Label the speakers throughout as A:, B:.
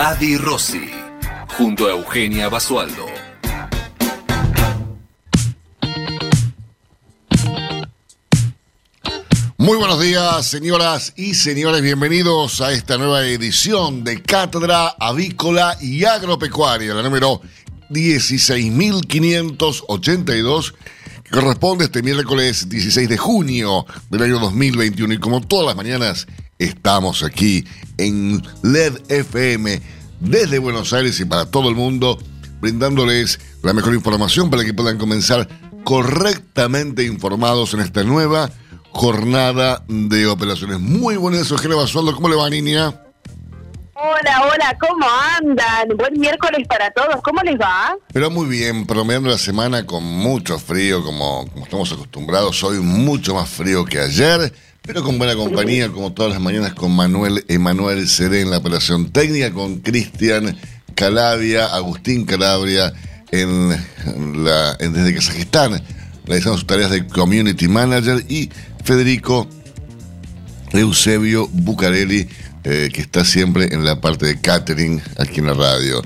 A: Adi Rossi, junto a Eugenia Basualdo.
B: Muy buenos días, señoras y señores. Bienvenidos a esta nueva edición de Cátedra Avícola y Agropecuaria, la número 16.582, que corresponde este miércoles 16 de junio del año 2021. Y como todas las mañanas, estamos aquí en LED FM desde Buenos Aires y para todo el mundo, brindándoles la mejor información para que puedan comenzar correctamente informados en esta nueva jornada de operaciones. Muy buenas, Eugenia Basualdo. ¿Cómo le va, niña?
C: Hola, hola, ¿cómo andan? Buen miércoles para todos, ¿cómo les va?
B: Pero muy bien, promediando la semana con mucho frío, como, como estamos acostumbrados. Hoy mucho más frío que ayer, pero con buena compañía, como todas las mañanas, con Manuel Emanuel Seré en la operación técnica, con Cristian Calabria, Agustín Calabria en la, desde Kazajistán, realizando sus tareas de Community Manager y Federico Eusebio Bucarelli, eh, que está siempre en la parte de catering aquí en la radio.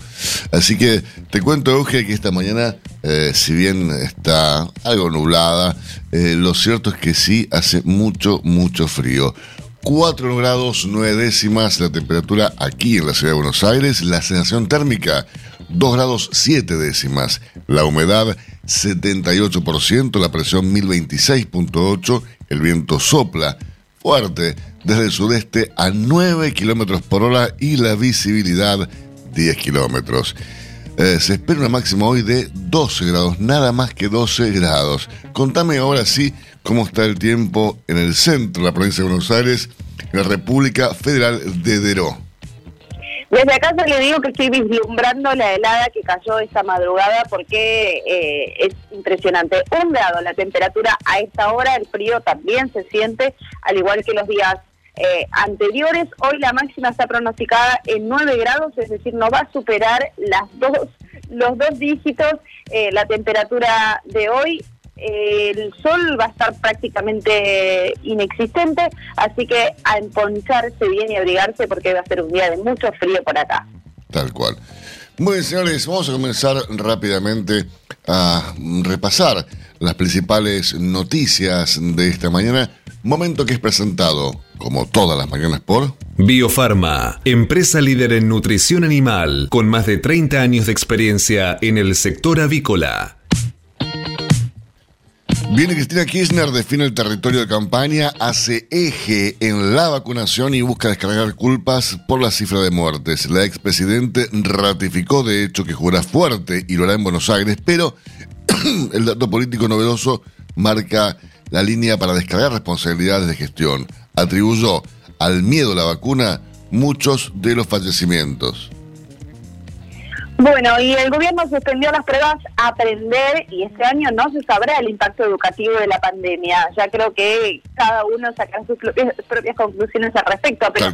B: Así que te cuento, Euge, que esta mañana, eh, si bien está algo nublada, eh, lo cierto es que sí hace mucho, mucho frío. 4 grados 9 décimas la temperatura aquí en la ciudad de Buenos Aires, la sensación térmica 2 grados 7 décimas, la humedad 78%, la presión 1026.8, el viento sopla fuerte desde el sudeste a 9 kilómetros por hora y la visibilidad 10 kilómetros. Eh, se espera una máxima hoy de 12 grados, nada más que 12 grados. Contame ahora sí cómo está el tiempo en el centro de la provincia de Buenos Aires, en la República Federal de Deró.
C: Desde acá se le digo que estoy vislumbrando la helada que cayó esta madrugada porque eh, es impresionante. Un grado la temperatura a esta hora, el frío también se siente, al igual que los días eh, anteriores. Hoy la máxima está pronosticada en 9 grados, es decir, no va a superar las dos, los dos dígitos eh, la temperatura de hoy el sol va a estar prácticamente inexistente, así que a emponcharse bien y abrigarse porque va a ser un día de mucho frío por acá.
B: Tal cual. Muy bien, señores, vamos a comenzar rápidamente a repasar las principales noticias de esta mañana. Momento que es presentado, como todas las mañanas, por
A: Biofarma, empresa líder en nutrición animal, con más de 30 años de experiencia en el sector avícola.
B: Viene Cristina Kirchner, define el territorio de campaña, hace eje en la vacunación y busca descargar culpas por la cifra de muertes. La expresidente ratificó de hecho que jugará fuerte y lo hará en Buenos Aires, pero el dato político novedoso marca la línea para descargar responsabilidades de gestión. Atribuyó al miedo a la vacuna muchos de los fallecimientos.
C: Bueno, y el gobierno suspendió las pruebas a aprender y este año no se sabrá el impacto educativo de la pandemia. Ya creo que cada uno sacará sus propias, conclusiones al respecto. Pero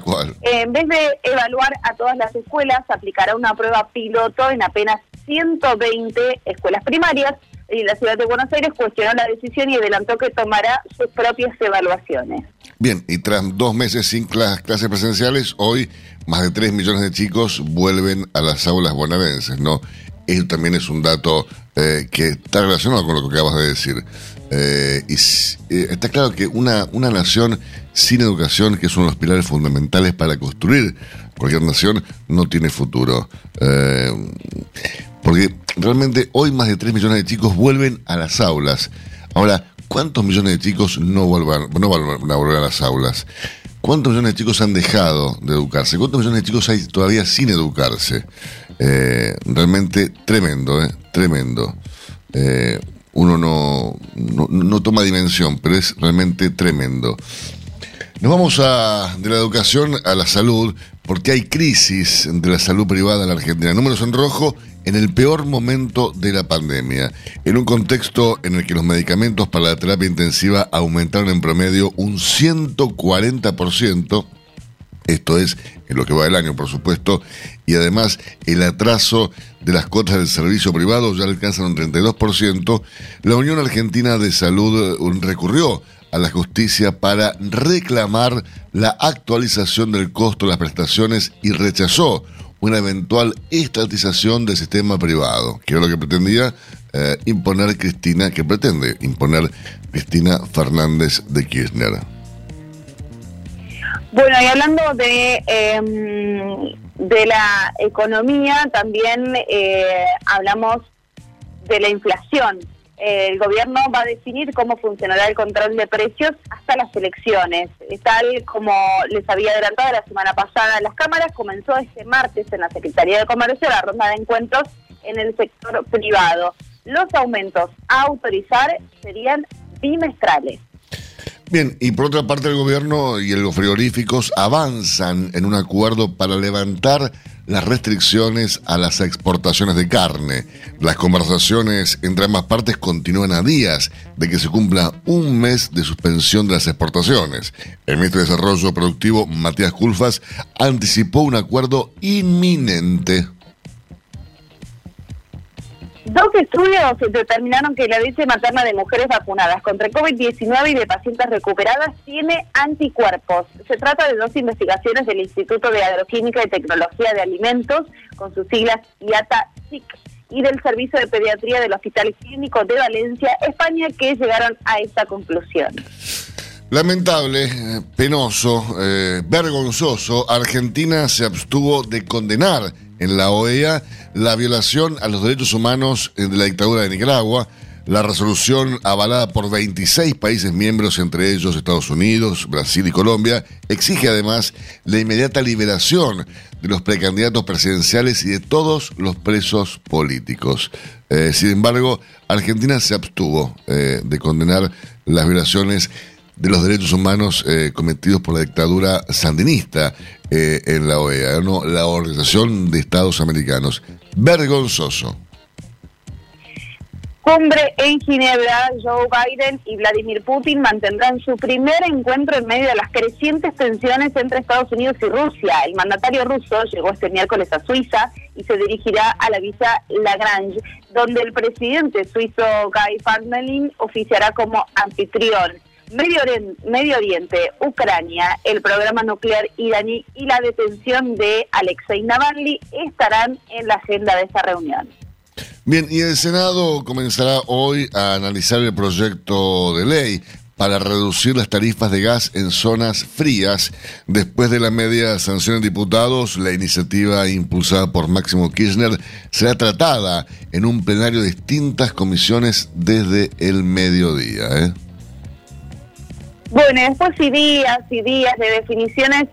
C: en vez de evaluar a todas las escuelas, aplicará una prueba piloto en apenas 120 escuelas primarias y la ciudad de Buenos Aires cuestionó la decisión y adelantó que tomará sus propias evaluaciones.
B: Bien, y tras dos meses sin clases presenciales, hoy más de 3 millones de chicos vuelven a las aulas bonaerenses, ¿no? Eso también es un dato eh, que está relacionado con lo que acabas de decir. Eh, y eh, está claro que una, una nación sin educación, que es uno de los pilares fundamentales para construir cualquier nación, no tiene futuro. porque realmente hoy más de 3 millones de chicos vuelven a las aulas. Ahora, ¿cuántos millones de chicos no, vuelvan, no van a volver a las aulas? ¿Cuántos millones de chicos han dejado de educarse? ¿Cuántos millones de chicos hay todavía sin educarse? Eh, realmente tremendo, ¿eh? Tremendo. Eh, uno no, no, toma dimensión, pero es realmente tremendo. Nos vamos a, de la educación a la salud, porque hay crisis de la salud privada en la Argentina. Números en rojo en el peor momento de la pandemia, en un contexto en el que los medicamentos para la terapia intensiva aumentaron en promedio un 140%, esto es en lo que va del año, por supuesto, y además el atraso de las cuotas del servicio privado ya alcanzan un 32%, la Unión Argentina de Salud eh, recurrió a la justicia para reclamar la actualización del costo de las prestaciones y rechazó una eventual estatización del sistema privado, que era lo que pretendía eh, imponer Cristina, que pretende imponer Cristina Fernández de Kirchner.
C: Bueno, y hablando de, em, de la economía, también eh, hablamos de la inflación el gobierno va a definir cómo funcionará el control de precios hasta las elecciones. Tal como les había adelantado la semana pasada, las cámaras comenzó este martes en la Secretaría de Comercio la ronda de encuentros en el sector privado. Los aumentos a autorizar serían bimestrales.
B: Bien, y por otra parte el gobierno y los frigoríficos avanzan en un acuerdo para levantar las restricciones a las exportaciones de carne. Las conversaciones entre ambas partes continúan a días de que se cumpla un mes de suspensión de las exportaciones. El ministro de Desarrollo Productivo, Matías Culfas, anticipó un acuerdo inminente.
C: Dos estudios determinaron que la leche materna de mujeres vacunadas contra COVID-19 y de pacientes recuperadas tiene anticuerpos. Se trata de dos investigaciones del Instituto de Agroquímica y Tecnología de Alimentos, con sus siglas IATA-SIC, y del Servicio de Pediatría del Hospital Clínico de Valencia, España, que llegaron a esta conclusión.
B: Lamentable, penoso, eh, vergonzoso, Argentina se abstuvo de condenar en la OEA la violación a los derechos humanos de la dictadura de Nicaragua, la resolución avalada por 26 países miembros, entre ellos Estados Unidos, Brasil y Colombia, exige además la inmediata liberación de los precandidatos presidenciales y de todos los presos políticos. Eh, sin embargo, Argentina se abstuvo eh, de condenar las violaciones de los derechos humanos eh, cometidos por la dictadura sandinista eh, en la OEA, ¿no? la Organización de Estados Americanos. Vergonzoso.
C: Cumbre en Ginebra, Joe Biden y Vladimir Putin mantendrán su primer encuentro en medio de las crecientes tensiones entre Estados Unidos y Rusia. El mandatario ruso llegó este miércoles a Suiza y se dirigirá a la villa Lagrange, donde el presidente suizo Guy Parmelin oficiará como anfitrión. Medio Oriente, Ucrania, el programa nuclear iraní y la detención de Alexei Navalny estarán en la agenda de esta reunión.
B: Bien, y el Senado comenzará hoy a analizar el proyecto de ley para reducir las tarifas de gas en zonas frías. Después de la media sanción de diputados, la iniciativa impulsada por Máximo Kirchner será tratada en un plenario de distintas comisiones desde el mediodía. ¿eh?
C: Bueno, después y días y días de definiciones,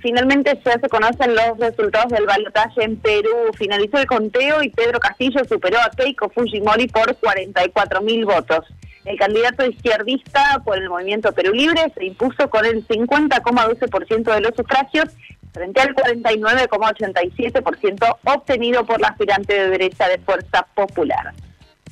C: finalmente ya se conocen los resultados del balotaje en Perú. Finalizó el conteo y Pedro Castillo superó a Keiko Fujimori por 44 mil votos. El candidato izquierdista por el movimiento Perú Libre se impuso con el 50,12% de los sufragios frente al 49,87% obtenido por la aspirante de derecha de Fuerza Popular.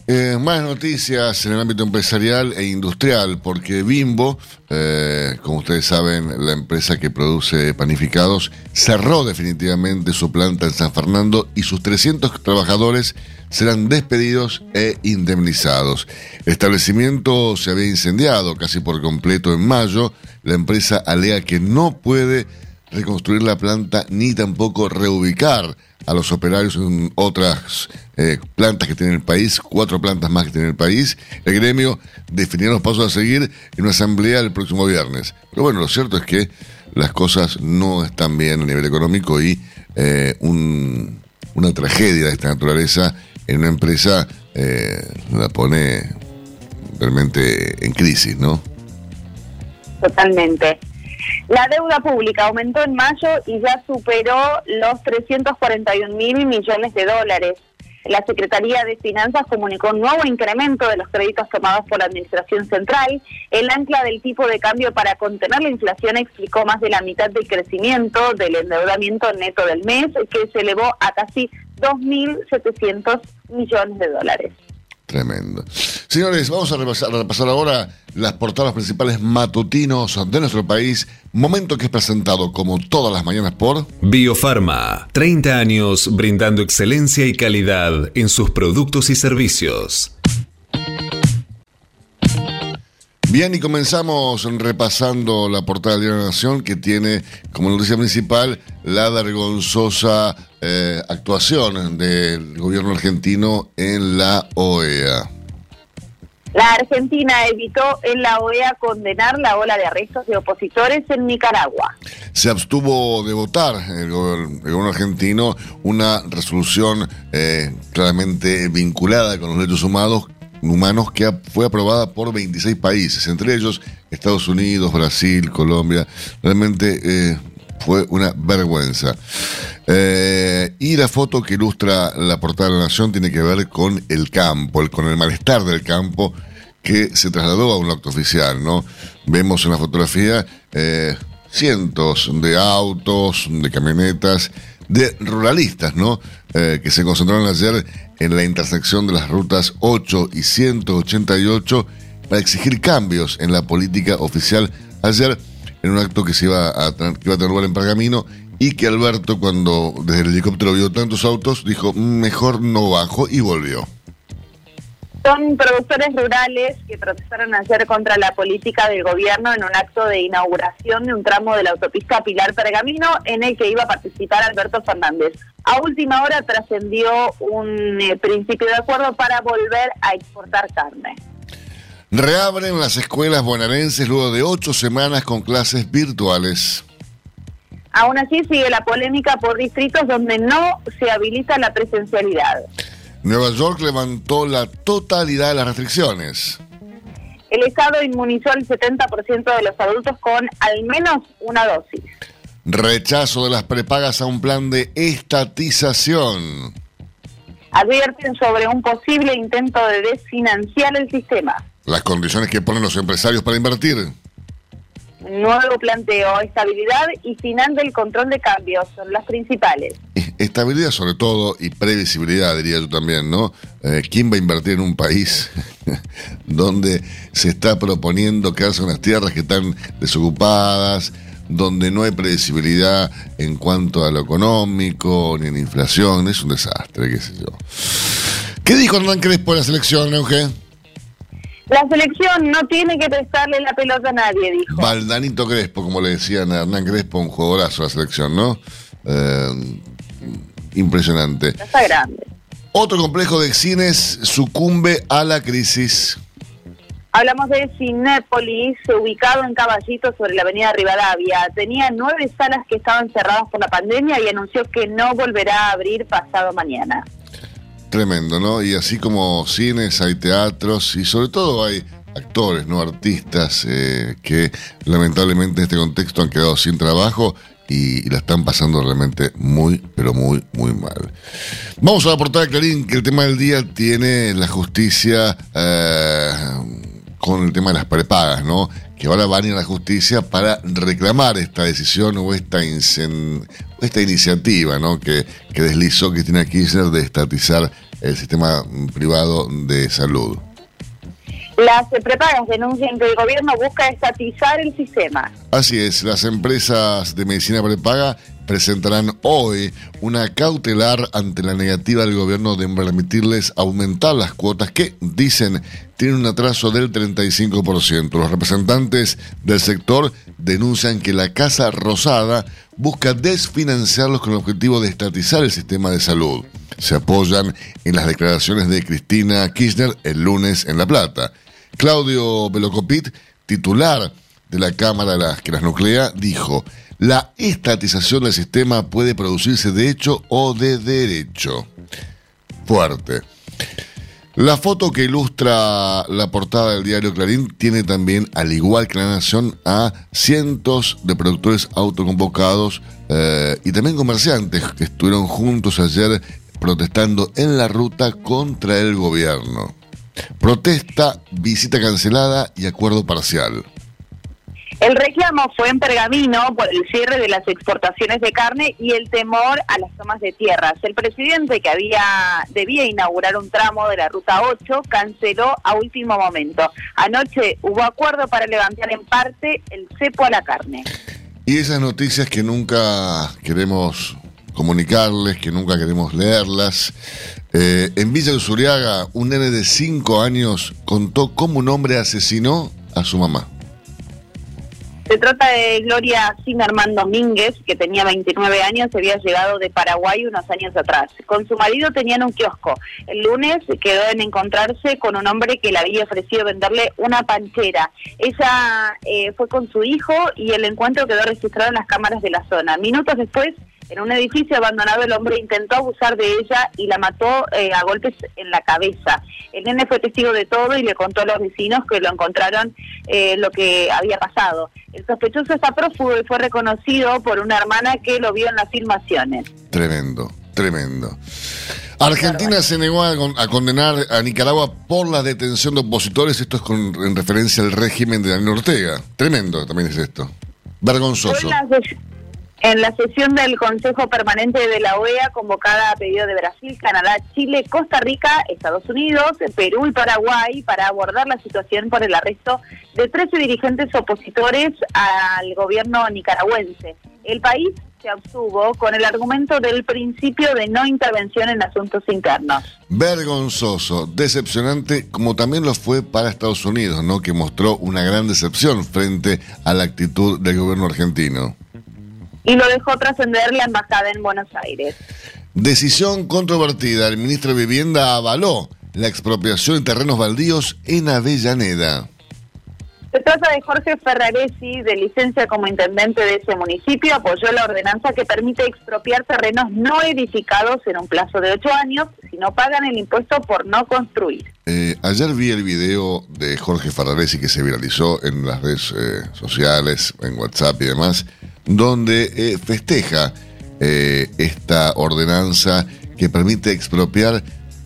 B: Eh, más noticias en el ámbito empresarial e industrial, porque Bimbo, eh, como ustedes saben, la empresa que produce panificados, cerró definitivamente su planta en San Fernando y sus 300 trabajadores serán despedidos e indemnizados. El establecimiento se había incendiado casi por completo en mayo. La empresa alega que no puede reconstruir la planta ni tampoco reubicar a los operarios en otras eh, plantas que tiene el país, cuatro plantas más que tiene el país. El gremio definirá los pasos a seguir en una asamblea el próximo viernes. Pero bueno, lo cierto es que las cosas no están bien a nivel económico y eh, una tragedia de esta naturaleza en una empresa eh, la pone realmente en crisis, ¿no?
C: Totalmente. La deuda pública aumentó en mayo y ya superó los 341 mil millones de dólares. La Secretaría de Finanzas comunicó un nuevo incremento de los créditos tomados por la Administración Central. El ancla del tipo de cambio para contener la inflación explicó más de la mitad del crecimiento del endeudamiento neto del mes, que se elevó a casi 2.700 millones de dólares.
B: Tremendo. Señores, vamos a repasar, ahora las portadas principales matutinos de nuestro país, momento que es presentado como todas las mañanas por
A: Biofarma, 30 años brindando excelencia y calidad en sus productos y servicios.
B: Bien, y comenzamos repasando la portada de la Nación que tiene como noticia principal la vergonzosa eh, actuación del gobierno argentino en la OEA.
C: La Argentina evitó en la OEA condenar la ola de arrestos de opositores en Nicaragua.
B: Se abstuvo de votar el, gobierno argentino una resolución eh, claramente vinculada con los derechos humanos humanos que fue aprobada por 26 países, entre ellos Estados Unidos, Brasil, Colombia. Realmente eh, fue una vergüenza. Eh, y la foto que ilustra la portada de la Nación tiene que ver con el campo, con el malestar del campo que se trasladó a un acto oficial, ¿no? Vemos en la fotografía eh, cientos de autos, de camionetas, de ruralistas, ¿no? Eh, que se concentraron ayer en la intersección de las rutas 8 y 188 para exigir cambios en la política oficial ayer en un acto que se iba a, iba a tener lugar en Pergamino y que Alberto cuando desde el helicóptero vio tantos autos dijo mejor no bajo y volvió.
C: Son productores rurales que protestaron ayer contra la política del gobierno en un acto de inauguración de un tramo de la autopista Pilar Pergamino en el que iba a participar Alberto Fernández. A última hora trascendió un eh, principio de acuerdo para volver a exportar carne.
B: Reabren las escuelas bonaerenses luego de ocho semanas con clases virtuales.
C: Aún así sigue la polémica por distritos donde no se habilita la presencialidad.
B: Nueva York levantó la totalidad de las restricciones.
C: El Estado inmunizó al 70% de los adultos con al menos una dosis.
B: Rechazo de las prepagas a un plan de estatización.
C: Advierten sobre un posible intento de desfinanciar el sistema.
B: Las condiciones que ponen los empresarios para invertir.
C: Nuevo planteo, estabilidad y final del control de cambios son las principales.
B: Estabilidad sobre todo y previsibilidad, diría yo también, ¿no? Eh, ¿Quién va a invertir en un país donde se está proponiendo quedarse en las tierras que están desocupadas, donde no hay previsibilidad en cuanto a lo económico, ni en inflación? Es un desastre, qué sé yo. ¿Qué dijo Hernán Crespo en la selección, Eugenio?
C: La selección no tiene que prestarle la pelota a nadie, dijo.
B: Valdanito Crespo, como le decían a Hernán Crespo, un jugadorazo la selección, ¿no? Eh, impresionante.
C: Está grande.
B: Otro complejo de cines sucumbe a la crisis.
C: Hablamos de Cinépolis, ubicado en Caballito sobre la avenida Rivadavia. Tenía nueve salas que estaban cerradas por la pandemia y anunció que no volverá a abrir pasado mañana.
B: Tremendo, ¿no? Y así como cines, hay teatros y sobre todo hay actores, ¿no? Artistas eh, que lamentablemente en este contexto han quedado sin trabajo y, la están pasando realmente muy, pero muy, muy mal. Vamos a la portada de Clarín, que el tema del día tiene la justicia eh, con el tema de las prepagas, ¿no? Que ahora van a ir a la justicia para reclamar esta decisión o esta, esta iniciativa, ¿no? Que, que deslizó Cristina Kirchner de estatizar el sistema privado de salud.
C: Las prepagas denuncian que el gobierno busca estatizar el sistema.
B: Así es, las empresas de medicina prepaga presentarán hoy una cautelar ante la negativa del gobierno de permitirles aumentar las cuotas que, dicen, tienen un atraso del 35%. Los representantes del sector denuncian que la Casa Rosada busca desfinanciarlos con el objetivo de estatizar el sistema de salud. Se apoyan en las declaraciones de Cristina Kirchner el lunes en La Plata. Claudio Velocopit, titular de la Cámara de las que las nuclea, dijo, la estatización del sistema puede producirse de hecho o de derecho. Fuerte. La foto que ilustra la portada del diario Clarín tiene también, al igual que la Nación, a cientos de productores autoconvocados eh, y también comerciantes que estuvieron juntos ayer protestando en la ruta contra el gobierno. Protesta, visita cancelada y acuerdo parcial.
C: El reclamo fue en Pergamino por el cierre de las exportaciones de carne y el temor a las tomas de tierras. El presidente, que había debía inaugurar un tramo de la Ruta 8, canceló a último momento. Anoche hubo acuerdo para levantar en parte el cepo a la carne.
B: Y esas noticias que nunca queremos comunicarles, que nunca queremos leerlas. Eh, en Villa Usuriaga, un nene de 5 años contó cómo un hombre asesinó a su mamá.
C: Se trata de Gloria Zimmerman Domínguez, que tenía 29 años, había llegado de Paraguay unos años atrás. Con su marido tenían un kiosco. El lunes quedó en encontrarse con un hombre que le había ofrecido venderle una panchera. Ella eh, fue con su hijo y el encuentro quedó registrado en las cámaras de la zona. Minutos después en un edificio abandonado el hombre intentó abusar de ella y la mató eh, a golpes en la cabeza. El nene fue testigo de todo y le contó a los vecinos que lo encontraron eh, lo que había pasado. El sospechoso está prófugo y fue reconocido por una hermana que lo vio en las filmaciones.
B: Tremendo, tremendo. Argentina se negó a, condenar a Nicaragua por la detención de opositores. Esto es con, en referencia al régimen de Daniel Ortega. Tremendo también es esto. Vergonzoso.
C: En la sesión del Consejo Permanente de la OEA, convocada a pedido de Brasil, Canadá, Chile, Costa Rica, Estados Unidos, Perú y Paraguay, para abordar la situación por el arresto de 13 dirigentes opositores al gobierno nicaragüense. El país se abstuvo con el argumento del principio de no intervención en asuntos internos.
B: Vergonzoso, decepcionante, como también lo fue para Estados Unidos, ¿no? Que mostró una gran decepción frente a la actitud del gobierno argentino
C: y lo dejó trascender la embajada en Buenos Aires.
B: Decisión controvertida. El ministro de Vivienda avaló la expropiación de terrenos baldíos en Avellaneda.
C: Se trata de Jorge Ferraresi, de licencia como intendente de ese municipio, apoyó la ordenanza que permite expropiar terrenos no edificados en un plazo de ocho años si no pagan el impuesto por no construir.
B: Eh, ayer vi el video de Jorge Ferraresi que se viralizó en las redes eh, sociales, en WhatsApp y demás, donde eh, festeja eh, esta ordenanza que permite expropiar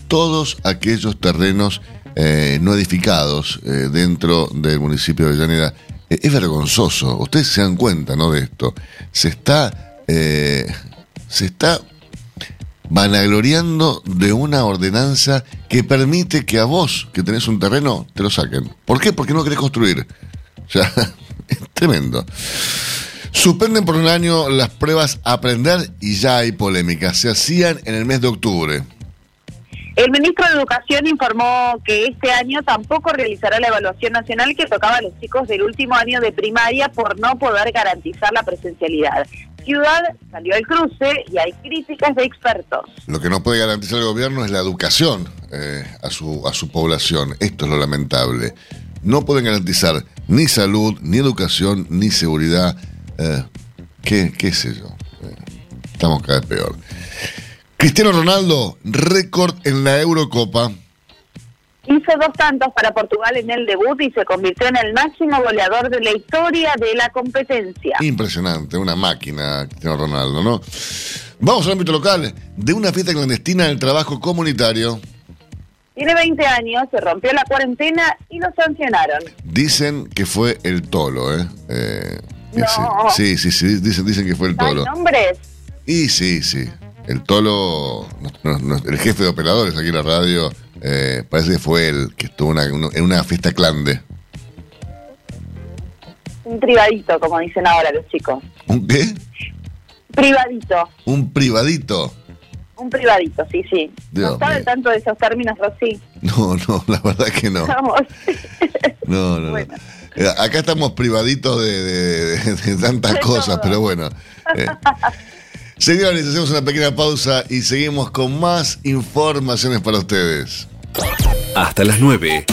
B: todos aquellos terrenos eh, no edificados dentro del municipio de Llanera. es vergonzoso, ustedes se dan cuenta ¿no? de esto. Se está, se está vanagloriando de una ordenanza que permite que a vos, que tenés un terreno, te lo saquen. ¿Por qué? Porque no querés construir. O sea, es tremendo. Suspenden por un año las pruebas a aprender y ya hay polémica. Se hacían en el mes de octubre.
C: El ministro de Educación informó que este año tampoco realizará la evaluación nacional que tocaba a los chicos del último año de primaria por no poder garantizar la presencialidad. Ciudad salió al cruce y hay críticas de expertos.
B: Lo que no puede garantizar el gobierno es la educación eh, a, su, a su población. Esto es lo lamentable. No pueden garantizar ni salud, ni educación, ni seguridad eh, ¿qué, ¿Qué sé yo? Eh, estamos cada vez peor. Cristiano Ronaldo, récord en la Eurocopa.
C: Hizo dos tantos para Portugal en el debut y se convirtió en el máximo goleador de la historia de la competencia.
B: Impresionante, una máquina, Cristiano Ronaldo, ¿no? Vamos al ámbito local, de una fiesta clandestina del trabajo comunitario.
C: Tiene 20 años, se rompió la cuarentena y lo sancionaron.
B: Dicen que fue el tolo, ¿eh? eh Sí, sí, sí, dicen, dicen que fue el Tolo.
C: nombres?
B: Y sí, sí. El Tolo, el jefe de operadores aquí en la radio, eh, parece que fue el que estuvo en una fiesta clande.
C: Un privadito, como dicen ahora los chicos.
B: ¿Un qué?
C: Privadito.
B: ¿Un privadito?
C: Un privadito, sí, sí. ¿No sabe tanto de esos términos, Rosy?
B: No, no, la verdad que no. Vamos. No, no, no. Eh, acá estamos privaditos de, tantas cosas, pero bueno. Eh. Señores, hacemos una pequeña pausa y seguimos con más informaciones para ustedes.
A: Hasta las 9.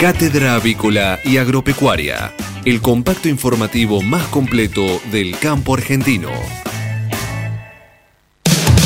A: Cátedra Avícola y Agropecuaria, el compacto informativo más completo del campo argentino.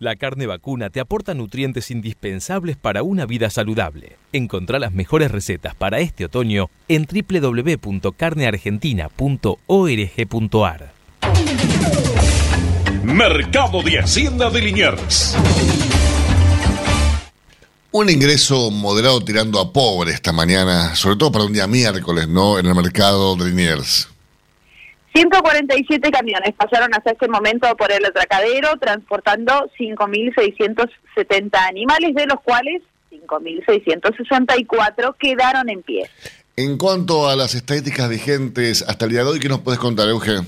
D: La carne vacuna te aporta nutrientes indispensables para una vida saludable. Encontrá las mejores recetas para este otoño en www.carneargentina.org.ar.
E: Mercado de Hacienda de Liniers.
B: Un ingreso moderado tirando a pobre esta mañana, sobre todo para un día miércoles, ¿no? En el mercado de Liniers.
C: 147 camiones pasaron hasta este momento por el atracadero transportando 5.670 animales, de los cuales 5.664 quedaron en pie.
B: En cuanto a las estadísticas vigentes hasta el día de hoy, ¿qué nos puedes contar, Eugen?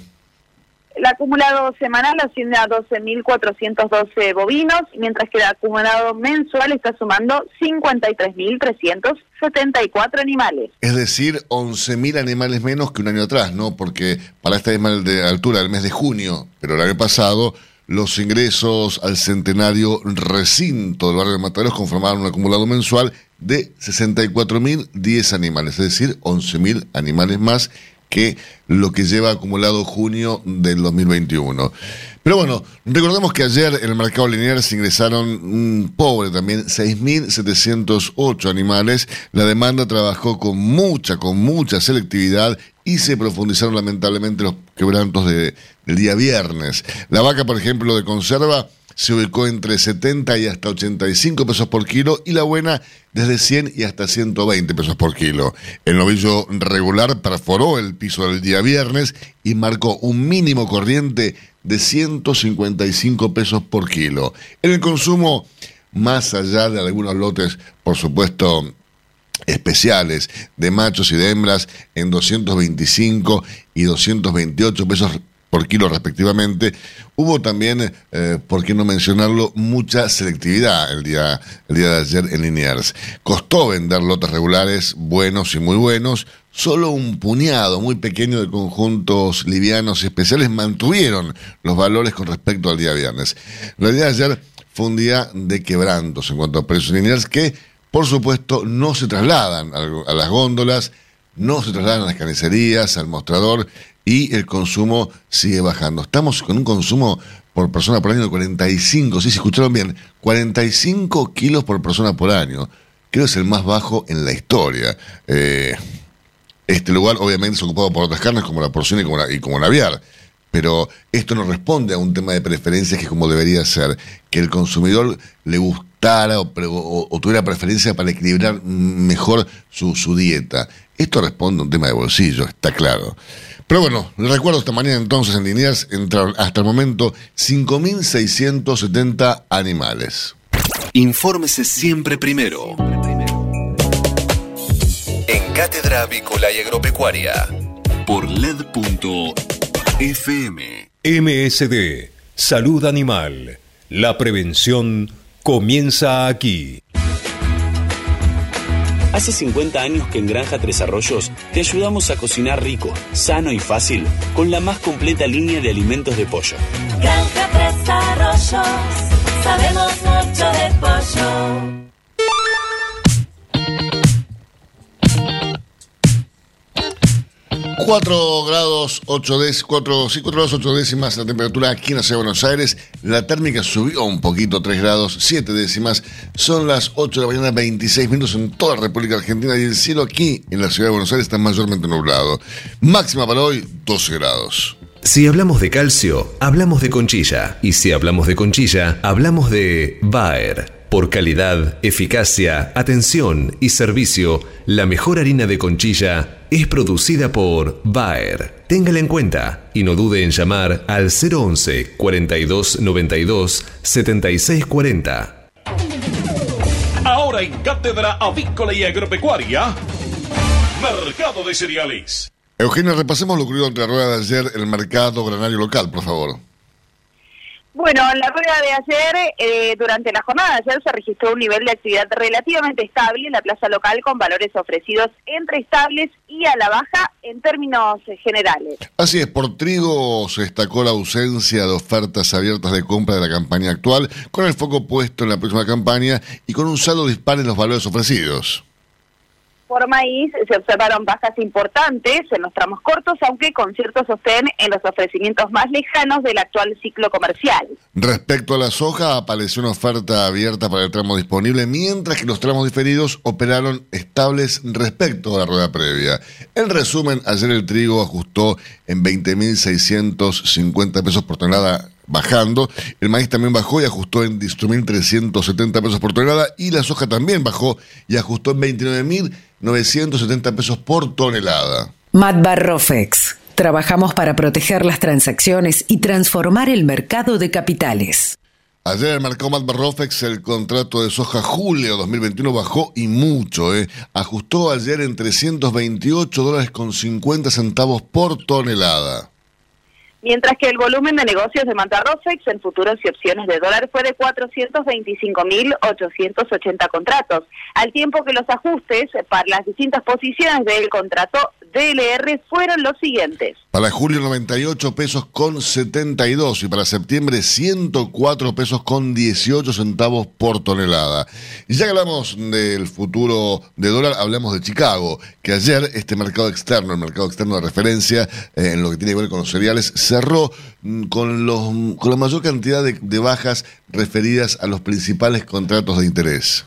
C: El acumulado semanal asciende a 12.412 bovinos, mientras que el acumulado mensual está sumando 53.374 animales.
B: Es decir, 11.000 animales menos que un año atrás, ¿no? Porque para esta misma de altura, el mes de junio, pero el año pasado, los ingresos al centenario recinto del barrio de Mataderos conformaron un acumulado mensual de 64.010 animales, es decir, 11.000 animales más que lo que lleva acumulado junio del 2021. Pero bueno, recordemos que ayer en el mercado lineal se ingresaron un pobre también, 6.708 animales. La demanda trabajó con mucha, con mucha selectividad y se profundizaron lamentablemente los quebrantos de, del día viernes. La vaca, por ejemplo, de conserva se ubicó entre 70 y hasta 85 pesos por kilo y la buena desde 100 y hasta 120 pesos por kilo. El novillo regular perforó el piso del día viernes y marcó un mínimo corriente de 155 pesos por kilo. En el consumo, más allá de algunos lotes, por supuesto, especiales de machos y de hembras en 225 y 228 pesos por kilo respectivamente. Hubo también, eh, por qué no mencionarlo, mucha selectividad el día, el día de ayer en Liniers. Costó vender lotes regulares buenos y muy buenos. Solo un puñado muy pequeño de conjuntos livianos y especiales mantuvieron los valores con respecto al día viernes. El día de ayer fue un día de quebrantos en cuanto a precios Liniers que, por supuesto, no se trasladan a las góndolas, no se trasladan a las carnicerías, al mostrador y el consumo sigue bajando. Estamos con un consumo por persona por año de 45, sí, si escucharon bien, 45 kilos por persona por año. Creo que es el más bajo en la historia. Eh, este lugar obviamente es ocupado por otras carnes como la porcina y como la, aviar. Pero esto no responde a un tema de preferencias que es como debería ser, que el consumidor le gustara o, tuviera preferencia para equilibrar mejor su, su dieta. Esto responde a un tema de bolsillo, está claro. Pero bueno, les recuerdo esta mañana entonces en Liniers entraron hasta el momento 5.670 animales.
A: Infórmese siempre primero. En Cátedra Avícola y Agropecuaria. Por LED.fm.
F: MSD. Salud Animal. La prevención comienza aquí.
G: Hace 50 años que en Granja Tres Arroyos te ayudamos a cocinar rico, sano y fácil con la más completa línea de alimentos de pollo.
H: Granja Tres Arroyos, sabemos mucho de pollo.
B: 4 grados 8 décimas, 4, sí, 4 grados 8 décimas la temperatura aquí en la ciudad de Buenos Aires. La térmica subió un poquito, 3 grados 7 décimas. Son las 8 de la mañana, 26 minutos en toda la República Argentina y el cielo aquí en la ciudad de Buenos Aires está mayormente nublado. Máxima para hoy, 12 grados.
A: Si hablamos de calcio, hablamos de conchilla. Y si hablamos de conchilla, hablamos de Bayer. Por calidad, eficacia, atención y servicio, la mejor harina de conchilla es producida por Bayer. Téngala en cuenta y no dude en llamar al 011 42 92 76 40.
E: Ahora en Cátedra Avícola y Agropecuaria, Mercado de Cereales.
B: Eugenio, repasemos lo ocurrido entre ruedas de ayer en el mercado granario local, por favor.
C: Bueno, en la rueda de ayer, eh, durante la jornada de ayer se registró un nivel de actividad relativamente estable en la plaza local con valores ofrecidos entre estables y a la baja en términos eh, generales.
B: Así es, por trigo se destacó la ausencia de ofertas abiertas de compra de la campaña actual, con el foco puesto en la próxima campaña y con un saldo dispar en los valores ofrecidos.
C: Por maíz se observaron bajas importantes en los tramos cortos, aunque con cierto sostén en los ofrecimientos más lejanos del actual ciclo comercial.
B: Respecto a la soja, apareció una oferta abierta para el tramo disponible, mientras que los tramos diferidos operaron estables respecto a la rueda previa. En resumen, ayer el trigo ajustó en 20.650 pesos por tonelada bajando. El maíz también bajó y ajustó en 18.370 pesos por tonelada. Y la soja también bajó y ajustó en 29.970 pesos por tonelada.
I: Matbar Rofex. Trabajamos para proteger las transacciones y transformar el mercado de capitales.
B: Ayer el mercado Matbar Rofex, el contrato de soja julio 2021 bajó y mucho, ¿eh? Ajustó ayer en 328 dólares con 50 centavos por tonelada
C: mientras que el volumen de negocios de Mantarrofex en futuros y opciones de dólar fue de 425.880 contratos, al tiempo que los ajustes para las distintas posiciones del contrato DLR fueron los siguientes.
B: Para julio 98 pesos con 72 y para septiembre 104 pesos con 18 centavos por tonelada. Y ya que hablamos del futuro de dólar, hablamos de Chicago, que ayer este mercado externo, el mercado externo de referencia eh, en lo que tiene que ver con los cereales, cerró mm, con, los, con la mayor cantidad de, de bajas referidas a los principales contratos de interés.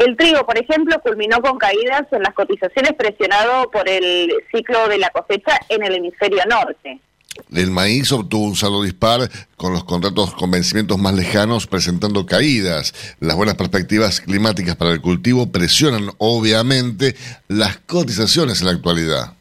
C: El trigo, por ejemplo, culminó con caídas en las cotizaciones presionado por el ciclo de la cosecha en el hemisferio norte.
B: El maíz obtuvo un saldo dispar con los contratos con vencimientos más lejanos presentando caídas. Las buenas perspectivas climáticas para el cultivo presionan obviamente las cotizaciones en la actualidad.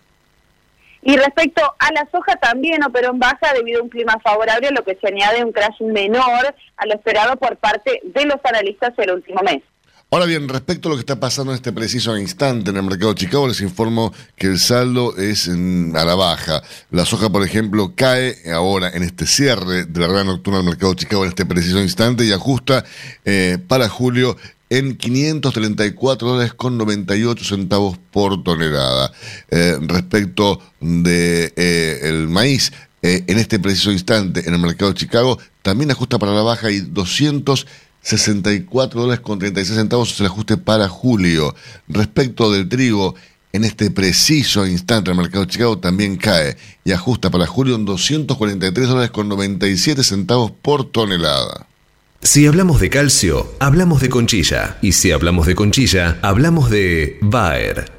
C: Y respecto a la soja también operó en baja debido a un clima favorable, lo que se añade un crash menor a lo esperado por parte de los analistas el último mes.
B: Ahora bien, respecto a lo que está pasando en este preciso instante en el mercado de Chicago, les informo que el saldo es a la baja. La soja, por ejemplo, cae ahora en este cierre de la red nocturna del mercado de Chicago en este preciso instante y ajusta eh, para julio en 534 dólares con 98 centavos por tonelada. Eh, respecto de eh, maíz, en este preciso instante en el mercado de Chicago también ajusta para la baja y 200 64 dólares con 36 centavos es el ajuste para julio. Respecto del trigo, en este preciso instante el mercado de Chicago también cae y ajusta para julio en 243 dólares con 97 centavos por tonelada.
A: Si hablamos de calcio, hablamos de conchilla. Y si hablamos de conchilla, hablamos de Bayer.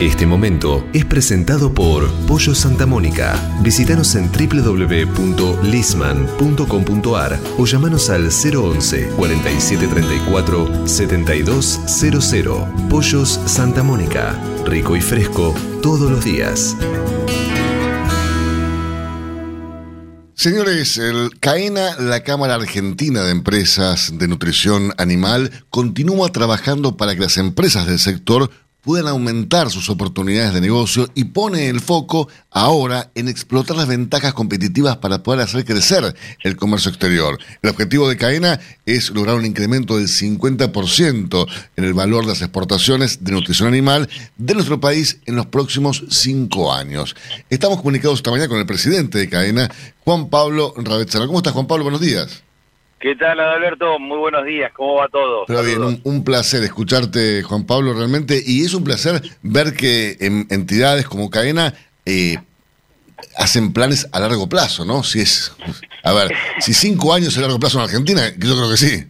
A: Este momento es presentado por Pollo Santa Mónica. Visítanos en www.lisman.com.ar o llamanos al 011 4734 7200. Pollos Santa Mónica. Rico y fresco todos los días.
B: Señores, el CAENA, la Cámara Argentina de Empresas de Nutrición Animal, continúa trabajando para que las empresas del sector puedan aumentar sus oportunidades de negocio y pone el foco ahora en explotar las ventajas competitivas para poder hacer crecer el comercio exterior. El objetivo de Cadena es lograr un incremento del 50% en el valor de las exportaciones de nutrición animal de nuestro país en los próximos cinco años. Estamos comunicados esta mañana con el presidente de Cadena, Juan Pablo Rabetzana. ¿Cómo estás, Juan Pablo? Buenos días.
J: ¿Qué tal, Alberto? Muy buenos días, ¿cómo va todo?
B: Pero bien, un, placer escucharte, Juan Pablo, realmente, y es un placer ver que en entidades como Cadena eh, hacen planes a largo plazo, ¿no? Si es, a ver, si cinco años es a largo plazo en Argentina, yo creo que sí.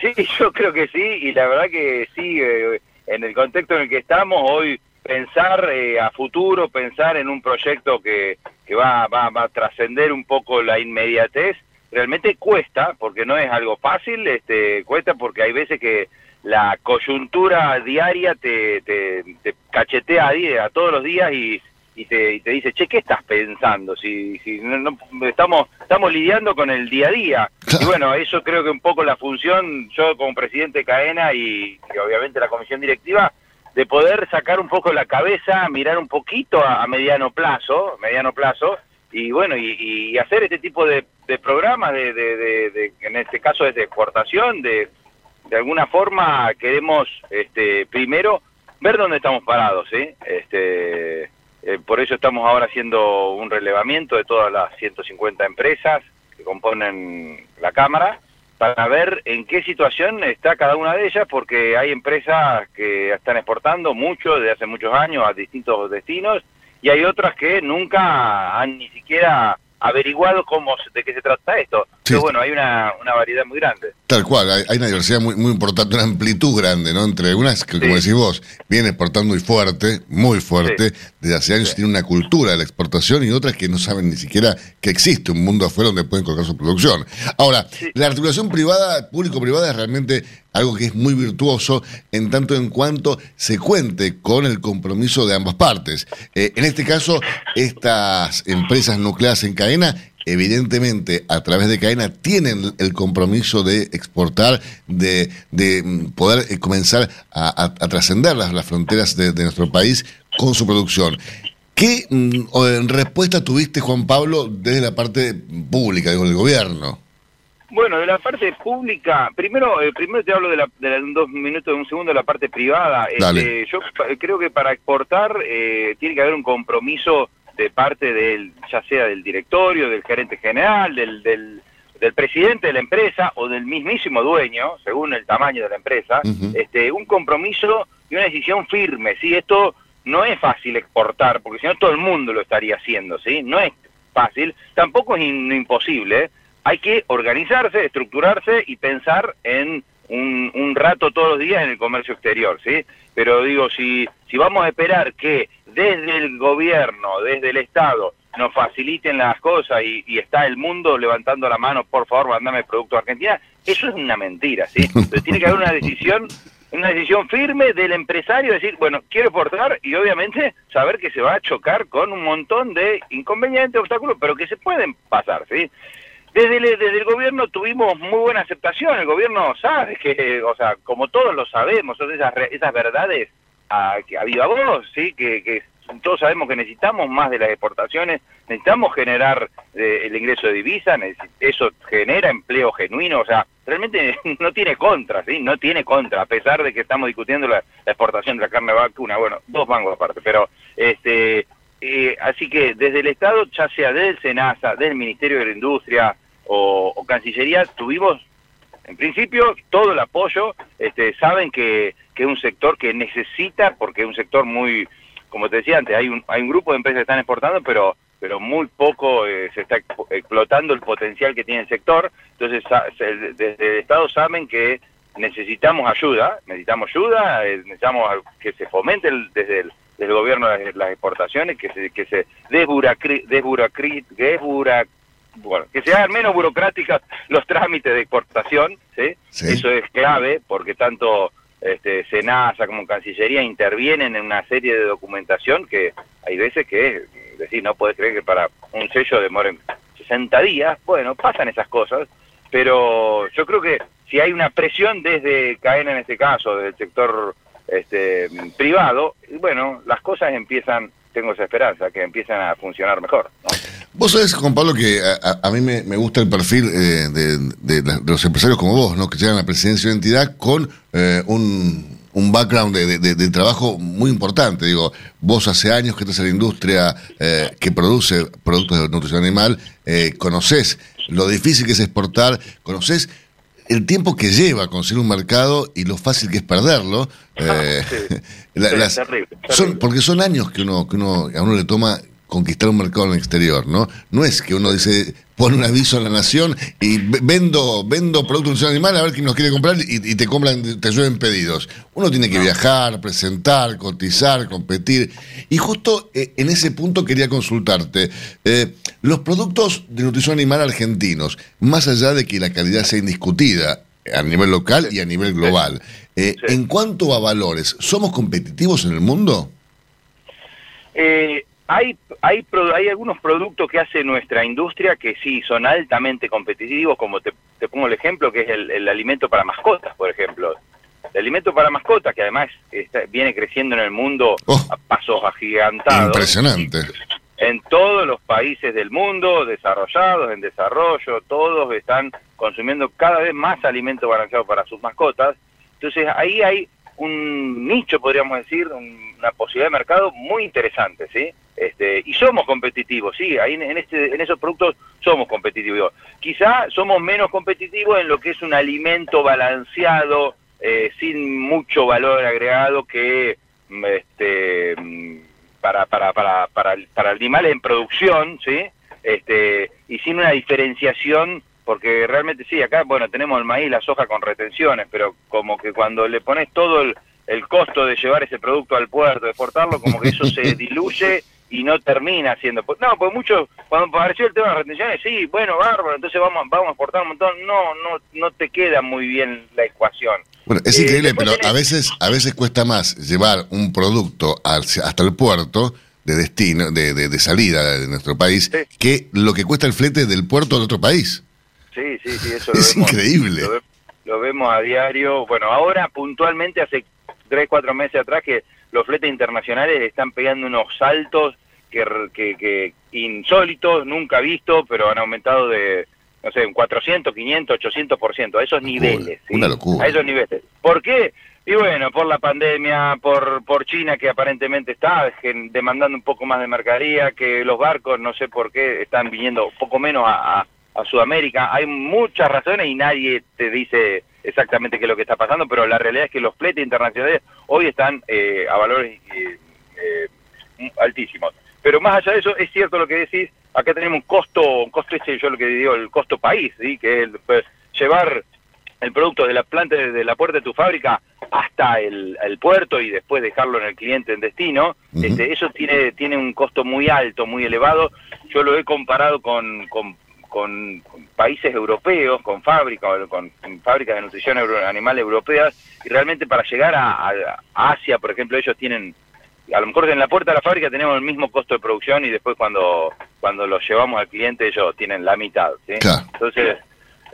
J: Sí, yo creo que sí, y la verdad que sí, eh, en el contexto en el que estamos, hoy pensar eh, a futuro, pensar en un proyecto que, que va, va, va a trascender un poco la inmediatez, realmente cuesta, porque no es algo fácil, este, cuesta porque hay veces que la coyuntura diaria te, te, te cachetea a, día- a todos los días y, y, te, y te dice, che, ¿qué estás pensando? Si, si no, no- estamos, estamos lidiando con el día a día. Y bueno, eso creo que un poco la función, yo como presidente de CAENA y, y obviamente la comisión directiva, de poder sacar un poco la cabeza, mirar un poquito a, a mediano plazo, mediano plazo, y bueno, y, y hacer este tipo de, de programas, de, de, de- en este caso es de exportación, de, de alguna forma queremos, este, primero, ver dónde estamos parados, ¿sí? Este, eh, por eso estamos ahora haciendo un relevamiento de todas las 150 empresas que componen la Cámara, para ver en qué situación está cada una de ellas, porque hay empresas que están exportando mucho desde hace muchos años a distintos destinos y hay otras que nunca han ni siquiera averiguado cómo de qué se trata esto. Pero bueno, hay una, una variedad muy grande.
B: Tal cual, hay, hay una diversidad muy, muy importante, una amplitud grande, ¿no? Entre unas que, como decís vos, viene exportando muy fuerte, muy fuerte, desde hace años tiene una cultura de la exportación y otras que no saben ni siquiera que existe un mundo afuera donde pueden colocar su producción. Ahora, la articulación privada, público-privada es realmente algo que es muy virtuoso en tanto en cuanto se cuente con el compromiso de ambas partes. Eh, en este caso, estas empresas nucleares en cadena evidentemente a través de cadena tienen el compromiso de exportar, de, de mm, poder eh, comenzar a, a- a trascender las, las fronteras de, de nuestro país con su producción. ¿Qué mm, en respuesta tuviste, Juan Pablo, desde la parte pública, digo, del gobierno?
J: Bueno, de la parte pública, primero eh, primero te hablo de, la, de la- en dos minutos, un segundo, de la parte privada.
B: Dale.
J: Este, yo creo que para exportar eh, tiene que haber un compromiso de parte del, ya sea del directorio, del gerente general, del, del, del presidente de la empresa o del mismísimo dueño, según el tamaño de la empresa, este, un compromiso y una decisión firme. ¿sí? Esto no es fácil exportar, porque si no todo el mundo lo estaría haciendo, ¿sí? No es fácil, tampoco es in- imposible. Hay que organizarse, estructurarse y pensar en un, un rato todos los días en el comercio exterior, ¿sí? Pero digo, si, si vamos a esperar que desde el gobierno, desde el Estado, nos faciliten las cosas y, y está el mundo levantando la mano, por favor, mandame producto a Argentina, eso es una mentira, ¿sí? Tiene que haber una decisión una decisión firme del empresario, decir, bueno, quiero exportar y obviamente saber que se va a chocar con un montón de inconvenientes, obstáculos, pero que se pueden pasar, ¿sí? Desde el, desde el gobierno tuvimos muy buena aceptación, el gobierno sabe que, o sea, como todos lo sabemos, son esas, esas verdades a, a viva voz, ¿sí? Que, que todos sabemos que necesitamos más de las exportaciones, necesitamos generar eh, el ingreso de divisas, eso genera empleo genuino, o sea, realmente no tiene contra, ¿sí? No tiene contra, a pesar de que estamos discutiendo la, la exportación de la carne vacuna, bueno, dos mangos aparte, pero este eh, así que desde el Estado, ya sea del SENASA, del Ministerio de la Industria o, Cancillería, tuvimos en principio todo el apoyo, este, saben que, que es un sector que necesita, porque es un sector muy, como te decía antes, hay un, hay un grupo de empresas que están exportando, pero pero muy poco eh, se está explotando el potencial que tiene el sector. Entonces, desde el Estado saben que necesitamos ayuda, necesitamos ayuda, eh, necesitamos que se fomente el- desde, el, desde el gobierno las, las exportaciones, que se, que se desburacri, desburacri, desbura- bueno, que se hagan menos burocráticas los trámites de exportación, ¿sí? Eso es clave porque tanto este, Senasa como Cancillería intervienen en una serie de documentación que hay veces que, es decir, no puedes creer que para un sello demoren 60 días, bueno, pasan esas cosas, pero yo creo que si hay una presión desde CAENA en este caso, del sector este, privado, bueno, las cosas empiezan, tengo esa esperanza, que empiezan a funcionar mejor.
B: Vos sabés, Juan Pablo, que a, mí me, gusta el perfil eh, de, los empresarios como vos, ¿no? que llegan a la presidencia de una entidad con eh, un, un background de, de- trabajo muy importante. Digo, vos hace años que estás en la industria eh, que produce productos de nutrición animal, conocés lo difícil que es exportar, conocés el tiempo que lleva conseguir un mercado y lo fácil que es perderlo. eh, la- las-
J: terrible,
B: son, porque son años que uno, que uno, a uno le toma conquistar un mercado en el exterior, ¿no? No es que uno dice, pone un aviso a la nación y ve- vendo, vendo productos de nutrición animal a ver quién nos quiere comprar y, y te compran, te llueven pedidos. Uno tiene que viajar, presentar, cotizar, competir. Y justo eh, en ese punto quería consultarte. eh, los productos de nutrición animal argentinos, más allá de que la calidad sea indiscutida a nivel local y a nivel global, eh, en cuanto a valores, ¿somos competitivos en el mundo?
J: Eh, hay, hay, hay algunos productos que hace nuestra industria que sí son altamente competitivos, como te, te pongo el ejemplo, que es el, el alimento para mascotas, por ejemplo. El alimento para mascotas, que además está- viene creciendo en el mundo a pasos agigantados.
B: Impresionante.
J: En todos los países del mundo, desarrollados, en desarrollo, todos están consumiendo cada vez más alimento balanceado para sus mascotas. Entonces ahí hay un nicho, podríamos decir, un- una posibilidad de mercado muy interesante, ¿sí? Este, y somos competitivos, sí, ahí en, este, en esos productos somos competitivos. Quizá somos menos competitivos en lo que es un alimento balanceado, eh, sin mucho valor agregado que mm, este, mm, para, para, para, para, para animales en producción, ¿sí? Este, y sin una diferenciación, porque realmente sí, acá, bueno, tenemos el maíz, la soja con retenciones, pero como que cuando le pones todo el, el costo de llevar ese producto al puerto, de exportarlo, como que eso se diluye y no termina siendo. No, pues muchos, cuando apareció el tema de las retenciones, sí, bueno, bárbaro, entonces vamos, vamos a exportar un montón. No, no, no te queda muy bien la ecuación.
B: Bueno, es
J: Eh,
B: increíble,
J: después
B: pero a veces, a veces cuesta más llevar un producto hasta el puerto de destino, de, de- de salida de nuestro país, que lo que cuesta el flete del puerto al otro país.
J: Sí, sí, sí, eso
B: Es
J: lo vemos,
B: increíble.
J: Lo vemos a diario. Bueno, ahora puntualmente hace tres, cuatro meses atrás que los fletes internacionales están pegando unos saltos que, que, que insólitos, nunca vistos, pero han aumentado de, no sé, un 400, 500, 800%, a esos niveles. ¿sí?
B: Una locura.
J: A esos niveles. ¿Por qué? Y bueno, por la pandemia, por, por China que aparentemente está demandando un poco más de mercadería, que los barcos, no sé por qué, están viniendo poco menos a, a- a Sudamérica. Hay muchas razones y nadie te dice exactamente qué es lo que está pasando, pero la realidad es que los fletes internacionales hoy están eh, a valores eh, eh, altísimos. Pero más allá de eso, es cierto lo que decís, acá tenemos un costo, un costo ese, yo lo que digo, el costo país, ¿sí? que es pues, llevar el producto de la planta de la puerta de tu fábrica hasta el, el puerto y después dejarlo en el cliente en destino, este, eso tiene tiene un costo muy alto, muy elevado. Yo lo he comparado con, con, con- con países europeos, con fábricas, con, con fábricas de nutrición euro- animal europeas, y realmente para llegar a, a- a Asia, por ejemplo, ellos tienen a lo mejor en la puerta de la fábrica tenemos el mismo costo de producción y después cuando cuando lo llevamos al cliente ellos tienen la mitad, ¿sí? Entonces,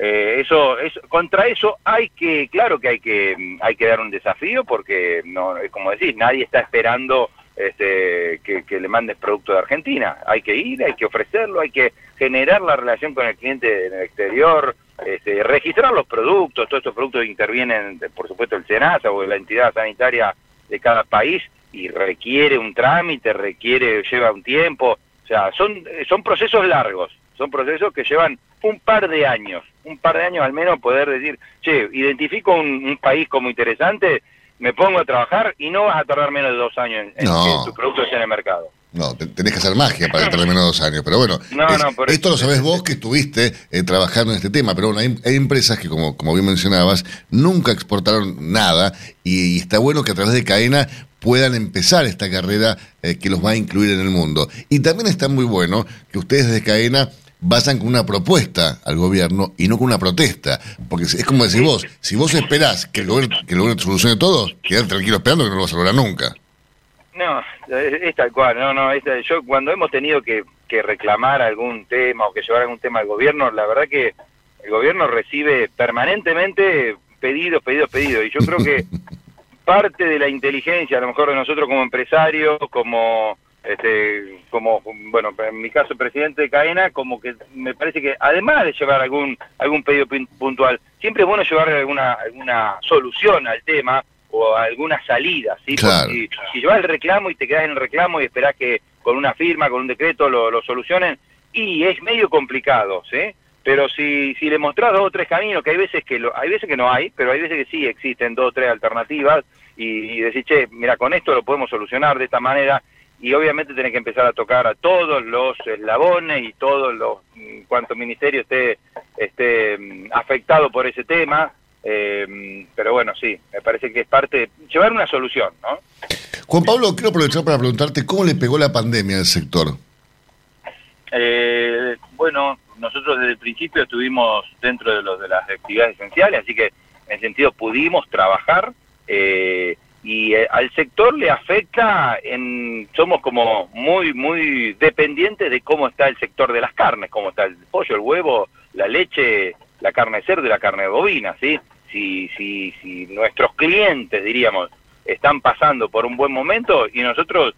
J: eh, eso, es, contra eso hay que, claro que hay que hay que dar un desafío porque no, como decís, nadie está esperando este, que, le mandes producto de Argentina. Hay que ir, hay que ofrecerlo, hay que generar la relación con el cliente en el exterior, este, registrar los productos, todos estos productos intervienen, por supuesto, el SENASA o la entidad sanitaria de cada país y requiere un trámite, requiere, lleva un tiempo, o sea, son, son procesos largos, son procesos que llevan un par de años, un par de años al menos poder decir, che, identifico un país como interesante, me pongo a trabajar y no vas a tardar menos de dos años en, que tu producto esté en el mercado.
B: No, te- tenés que hacer magia para tarde menos de dos años. Pero bueno,
J: No,
B: es-
J: no,
B: esto lo sabés vos que estuviste eh, trabajando en este tema. Pero bueno, hay, hay empresas que, como, como bien mencionabas, nunca exportaron nada. Y, y está bueno que a través de cadena puedan empezar esta carrera eh, que los va a incluir en el mundo. Y también está muy bueno que ustedes desde cadena vayan con una propuesta al gobierno y no con una protesta. Porque es como decís vos, si vos esperás que el gobierno, que el gobierno te solucione todo, quedate tranquilo esperando que no lo vas a lograr nunca.
J: No, es, es tal cual, no, no, es, yo cuando hemos tenido que, que reclamar algún tema o que llevar algún tema al gobierno, la verdad que el gobierno recibe permanentemente pedidos, pedidos, pedidos, y yo creo que parte de la inteligencia, a lo mejor de nosotros como empresarios, como este como bueno en mi caso presidente de cadena como que me parece que además de llevar algún algún pedido puntual siempre es bueno llevar alguna alguna solución al tema o alguna salida sí
B: Claro.
J: Si, si llevas el reclamo y te quedas en el reclamo y esperás que con una firma con un decreto lo, lo solucionen y es medio complicado sí pero si si le mostrás dos o tres caminos que hay veces que lo, hay veces que no hay pero hay veces que sí existen dos o tres alternativas y, y decís che mira con esto lo podemos solucionar de esta manera y obviamente tenés que empezar a tocar a todos los eslabones y todos los mm, cuanto ministerio esté esté mm, afectado por ese tema eh, pero bueno sí me parece que es parte de llevar una solución no
B: Juan Pablo quiero aprovechar para preguntarte cómo le pegó la pandemia al sector
J: eh, bueno nosotros desde el principio estuvimos dentro de los de las actividades esenciales así que en ese sentido pudimos trabajar eh, y eh, al sector le afecta en somos como muy muy dependientes de cómo está el sector de las carnes cómo está el pollo el huevo la leche la carne de cerdo y la carne bovina sí si si si nuestros clientes diríamos están pasando por un buen momento y nosotros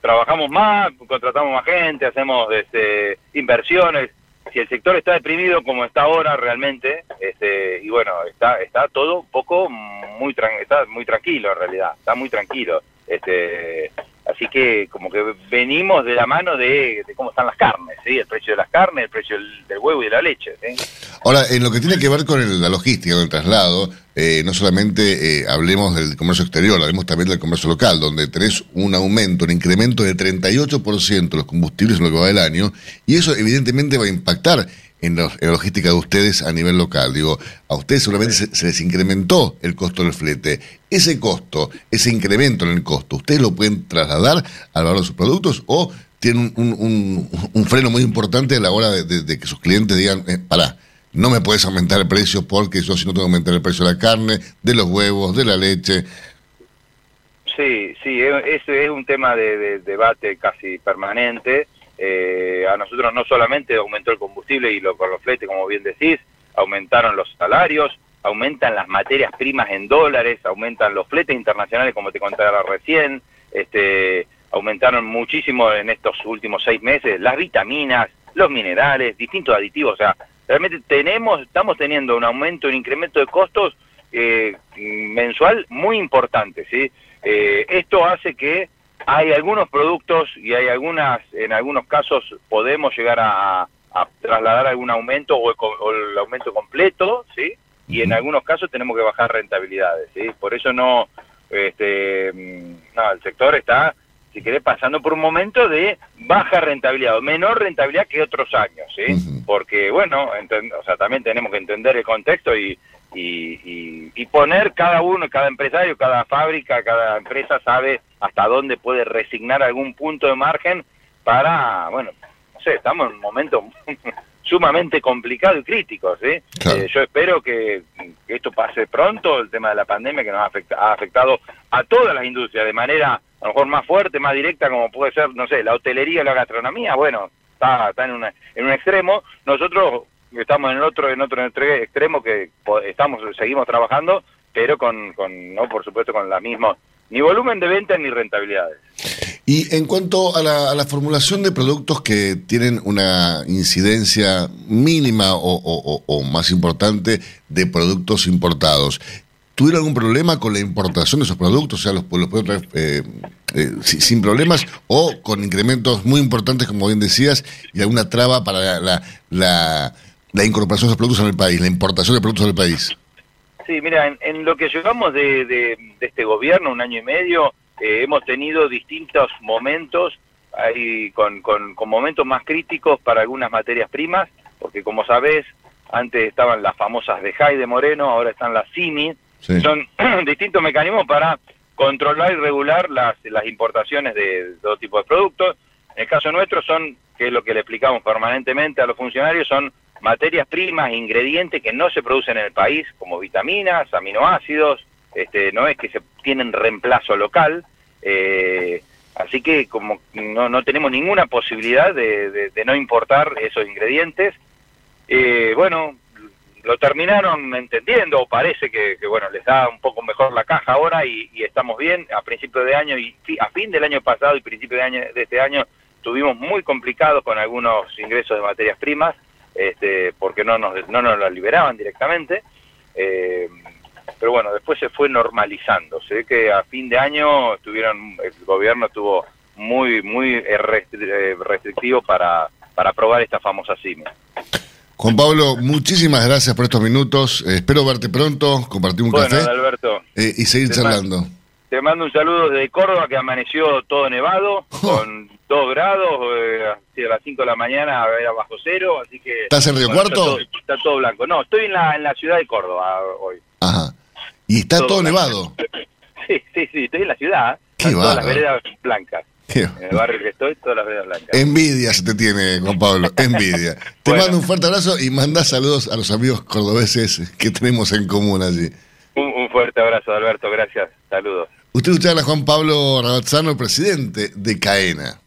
J: trabajamos más contratamos más gente hacemos este, inversiones si el sector está deprimido como está ahora realmente, este, y bueno, está está todo un poco muy está muy tranquilo en realidad, está muy tranquilo. Este, así que como que venimos de la mano de, cómo están las carnes, ¿sí? el precio de las carnes, el precio del, huevo y de la leche.
B: Ahora, en lo que tiene que ver con la logística, con el traslado, eh, no solamente eh, hablemos del comercio exterior, hablemos también del comercio local, donde tenés un aumento, un incremento de 38% de los combustibles en lo que va del año, y eso evidentemente va a impactar en, la logística de ustedes a nivel local. Digo, a ustedes seguramente se, les incrementó el costo del flete. Ese costo, ese incremento en el costo, ¿ustedes lo pueden trasladar al valor de sus productos o tienen un, freno muy importante a la hora de, que sus clientes digan, eh, pará, no me puedes aumentar el precio porque yo si no tengo que aumentar el precio de la carne, de los huevos, de la leche?
J: Sí, sí, ese es un tema de debate casi permanente eh, a nosotros no solamente aumentó el combustible y lo, los fletes, como bien decís, aumentaron los salarios, aumentan las materias primas en dólares, aumentan los fletes internacionales, como te contaba recién, este, aumentaron muchísimo en estos últimos seis meses las vitaminas, los minerales, distintos aditivos, o sea, realmente tenemos, estamos teniendo un aumento, un incremento de costos eh, mensual muy importante, ¿sí? Eh, esto hace que hay algunos productos y hay algunas, en algunos casos podemos llegar a, trasladar algún aumento o el, aumento completo, ¿sí? Y en algunos casos tenemos que bajar rentabilidades, ¿sí? Por eso no, este, mm, no, el sector está, si querés, pasando por un momento de baja rentabilidad o menor rentabilidad que otros años, ¿sí? Porque, bueno, o sea, también tenemos que entender el contexto y, y, y, poner cada uno, cada empresario, cada fábrica, cada empresa sabe hasta dónde puede resignar algún punto de margen para, bueno, no sé, estamos en un momento sumamente complicado y crítico, ¿sí? Eh, yo espero que, esto pase pronto, el tema de la pandemia que nos ha, ha afectado a todas las industrias de manera a lo mejor más fuerte, más directa, como puede ser, no sé, la hotelería la gastronomía, bueno, está, está en, una, en un extremo. Nosotros estamos en el otro en otro extremo que estamos seguimos trabajando pero con, no por supuesto con la misma ni volumen de ventas ni rentabilidades
B: y en cuanto a la, a la, formulación de productos que tienen una incidencia mínima o, más importante de productos importados, ¿tuvieron algún problema con la importación de esos productos? O sea, los, los traer eh, eh, sin problemas o con incrementos muy importantes, como bien decías, y alguna traba para la, la la incorporación de productos en el país, la importación de productos del país.
J: Sí, mira, en, lo que llevamos de, este gobierno, un año y medio, eh, hemos tenido distintos momentos, hay con, con, momentos más críticos para algunas materias primas, porque como sabés, antes estaban las famosas de Jai de Moreno, ahora están las CIMI, son distintos mecanismos para controlar y regular las, las importaciones de todo tipo de productos. En el caso nuestro son, que es lo que le explicamos permanentemente a los funcionarios, son materias primas, ingredientes que no se producen en el país, como vitaminas, aminoácidos, este, no es que se tienen reemplazo local, eh, así que como no, no tenemos ninguna posibilidad de, no importar esos ingredientes, eh, bueno, lo terminaron entendiendo, o parece que, bueno, les da un poco mejor la caja ahora y, estamos bien, a principio de año y a fin del año pasado y principio de, año, de este año estuvimos muy complicados con algunos ingresos de materias primas, este, porque no nos, no nos la liberaban directamente. Eh, pero bueno, después se fue normalizando. Se ve que a fin de año estuvieron, el gobierno estuvo muy, muy eh, eh, restrictivo para, para aprobar esta famosa CIME.
B: Juan Pablo, muchísimas gracias por estos minutos. espero verte pronto, compartir un
J: bueno,
B: café
J: Alberto,
B: y seguir charlando.
J: Te mando un saludo desde Córdoba que amaneció todo nevado, con 2 grados, eh, a las 5 de la mañana era bajo cero, así que...
B: ¿Estás en Río
J: bueno,
B: Cuarto?
J: Está todo, está todo blanco. No, estoy en la, en la ciudad de Córdoba hoy.
B: Ajá. Y está todo, nevado.
J: Sí, sí, sí, estoy en la ciudad.
B: Qué
J: todas las veredas blancas.
B: Qué
J: En el barrio que estoy, todas las veredas blancas.
B: Envidia se te tiene, Juan Pablo, envidia. Te
J: Bueno.
B: mando un fuerte abrazo y manda saludos a los amigos cordobeses que tenemos en común allí.
J: Un, un fuerte abrazo, Alberto, gracias. Saludos.
B: Usted escuchaba a Juan Pablo Rabazzano, presidente de CAENA.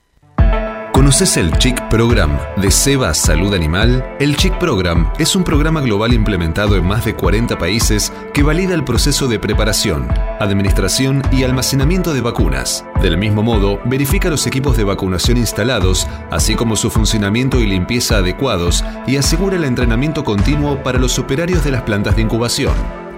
A: ¿Conoces el Chic Program de Seba Salud Animal? El Chic Program es un programa global implementado en más de 40 países que valida el proceso de preparación, administración y almacenamiento de vacunas. Del mismo modo, verifica los equipos de vacunación instalados, así como su funcionamiento y limpieza adecuados y asegura el entrenamiento continuo para los operarios de las plantas de incubación.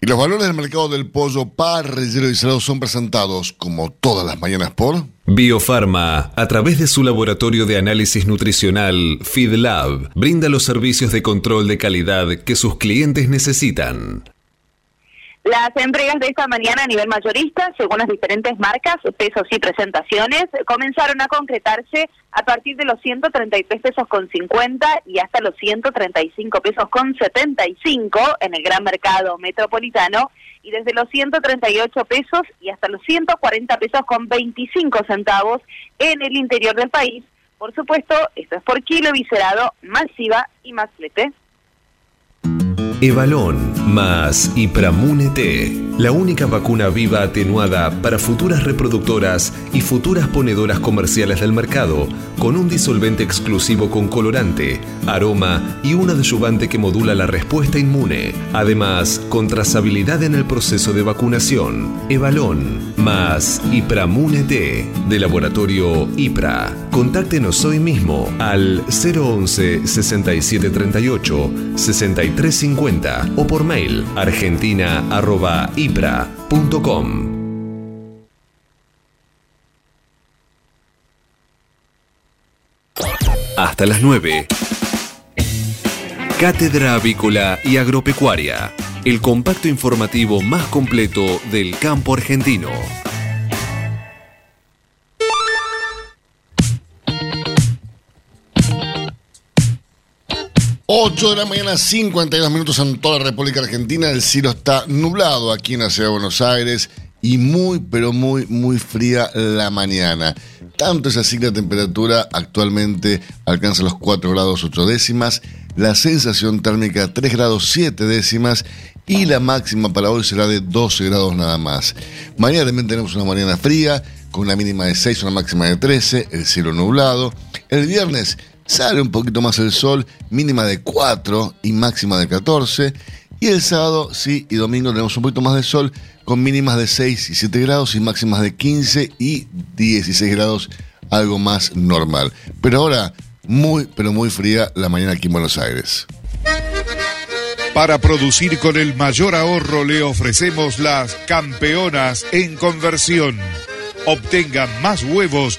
B: Y los valores del mercado del pollo parrillero y salado son presentados, como todas las mañanas, por...
A: Biofarma, a través de su laboratorio de análisis nutricional, FeedLab, brinda los servicios de control de calidad que sus clientes necesitan.
C: Las entregas de esta mañana a nivel mayorista, según las diferentes marcas, pesos y presentaciones, comenzaron a concretarse a partir de los 133 pesos con 50 y hasta los 135 pesos con 75 en el gran mercado metropolitano y desde los 138 pesos y hasta los 140 pesos con 25 centavos en el interior del país. Por supuesto, esto es por kilo viscerado, masiva y más flete.
A: Evalón más Ipramune T, la única vacuna viva atenuada para futuras reproductoras y futuras ponedoras comerciales del mercado, con un disolvente exclusivo con colorante, aroma y un adyuvante que modula la respuesta inmune. Además, con trazabilidad en el proceso de vacunación. Evalón más Ipramune T, de laboratorio IPRA. Contáctenos hoy mismo al 011 6738 6350 o por mail argentina.ipra.com. Hasta las 9. Cátedra Avícola y Agropecuaria, el compacto informativo más completo del campo argentino.
B: 8 de la mañana, 52 minutos en toda la República Argentina. El cielo está nublado aquí en la ciudad de Buenos Aires y muy, pero muy, muy fría la mañana. Tanto es así que la temperatura actualmente alcanza los 4 grados 8 décimas, la sensación térmica 3 grados 7 décimas y la máxima para hoy será de 12 grados nada más. Mañana también tenemos una mañana fría con una mínima de 6, una máxima de 13, el cielo nublado. El viernes Sale un poquito más el sol, mínima de 4 y máxima de 14. Y el sábado, sí, y domingo tenemos un poquito más de sol, con mínimas de 6 y 7 grados y máximas de 15 y 16 grados, algo más normal. Pero ahora, muy, pero muy fría la mañana aquí en Buenos Aires.
K: Para producir con el mayor ahorro le ofrecemos las campeonas en conversión. Obtenga más huevos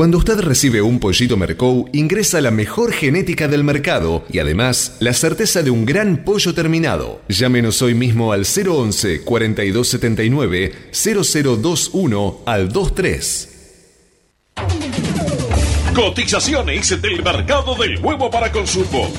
A: Cuando usted recibe un pollito Mercou, ingresa la mejor genética del mercado y además la certeza de un gran pollo terminado. Llámenos hoy mismo al 011 4279 0021 al 23.
E: Cotizaciones del mercado del huevo para consumo.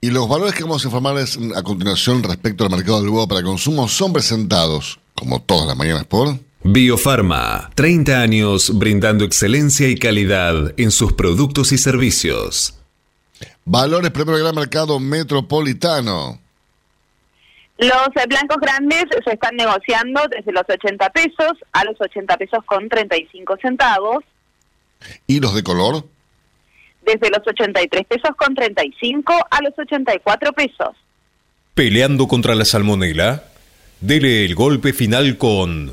B: Y los valores que vamos a informarles a continuación respecto al mercado del huevo para consumo son presentados, como todas las mañanas, por...
A: Biofarma, 30 años brindando excelencia y calidad en sus productos y servicios.
B: Valores primero gran mercado metropolitano.
C: Los eh, blancos grandes se están negociando desde los 80 pesos a los 80 pesos con 35 centavos.
B: ¿Y los de color?
C: Desde los 83 pesos con 35 a los 84 pesos.
F: Peleando contra la salmonela, dele el golpe final con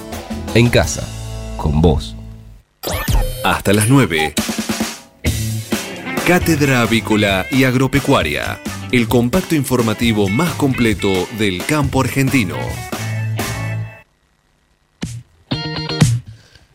L: en casa, con vos.
A: Hasta las 9. Cátedra Avícola y Agropecuaria, el compacto informativo más completo del campo argentino.